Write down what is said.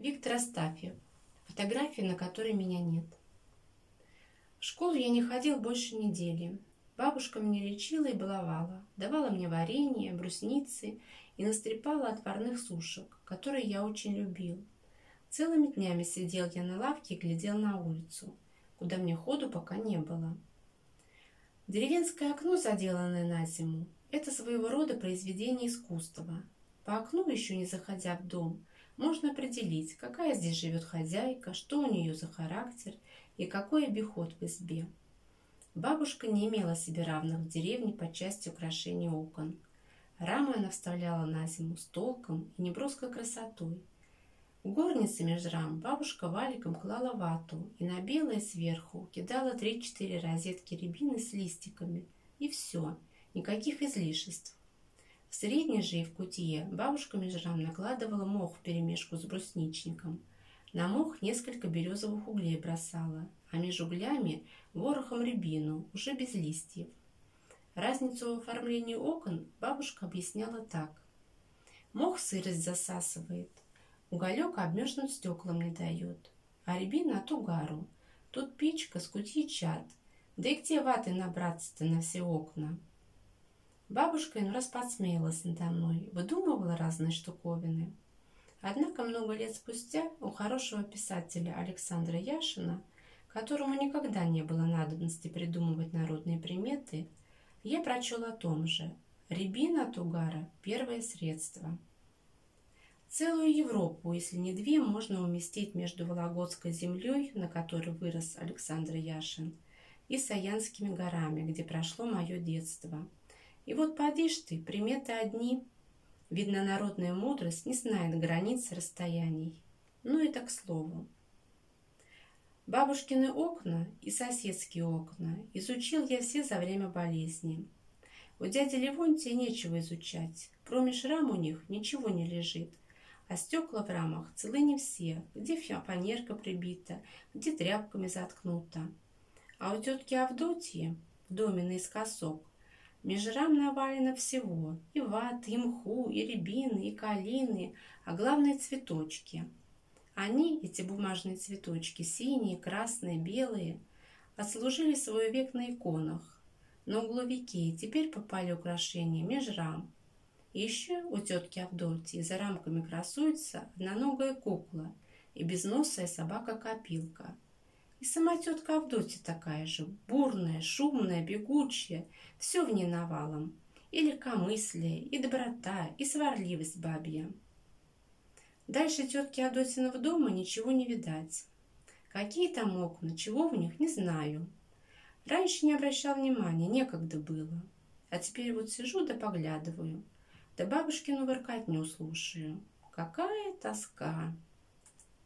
Виктор Астафьев. Фотографии, на которой меня нет. В школу я не ходил больше недели. Бабушка меня лечила и баловала, давала мне варенье, брусницы и настрепала отварных сушек, которые я очень любил. Целыми днями сидел я на лавке и глядел на улицу, куда мне ходу пока не было. Деревенское окно, заделанное на зиму, это своего рода произведение искусства. По окну, еще не заходя в дом, можно определить, какая здесь живет хозяйка, что у нее за характер и какой обиход в избе. Бабушка не имела себе равных в деревне по части украшений окон. Рамы она вставляла на зиму с толком и неброской красотой. В горнице между рам бабушка валиком клала вату и на белое сверху кидала три-четыре розетки рябины с листиками. И все, никаких излишеств. В средней же и в кутье бабушка межрам накладывала мох вперемешку с брусничником. На мох несколько березовых углей бросала, а между углями ворохом рябину, уже без листьев. Разницу в оформлении окон бабушка объясняла так. Мох сырость засасывает, уголек обмерзнуть стеклам не дает, а рябина от угару. Тут печка с кутьи чад, да и где ваты набраться-то на все окна? Бабушка иной раз подсмеялась надо мной, выдумывала разные штуковины. Однако много лет спустя у хорошего писателя Александра Яшина, которому никогда не было надобности придумывать народные приметы, я прочел о том же. Рябина от угара – первое средство. Целую Европу, если не две, можно уместить между Вологодской землей, на которой вырос Александр Яшин, и Саянскими горами, где прошло мое детство – и вот поди ж ты, приметы одни. Видно, народная мудрость не знает границ расстояний. Ну так к слову. Бабушкины окна и соседские окна изучил я все за время болезни. У дяди Левонтия нечего изучать. Промеж рам у них ничего не лежит. А стекла в рамах целы не все, где фанерка прибита, где тряпками заткнута. А у тетки Авдотьи в доме наискосок Межрам навалено всего. И ват, и мху, и рябины, и калины, а главное цветочки. Они, эти бумажные цветочки, синие, красные, белые, отслужили свой век на иконах. На угловике теперь попали украшения межрам. И еще у тетки Авдотьи за рамками красуется одноногая кукла и безносая собака-копилка – и сама тетка Авдотья такая же, бурная, шумная, бегучая, все в ней навалом. И легкомыслие, и доброта, и сварливость бабья. Дальше тетки Авдотьиного дома ничего не видать. Какие там окна, чего в них, не знаю. Раньше не обращал внимания, некогда было. А теперь вот сижу да поглядываю, да бабушкину воркотню слушаю. Какая тоска!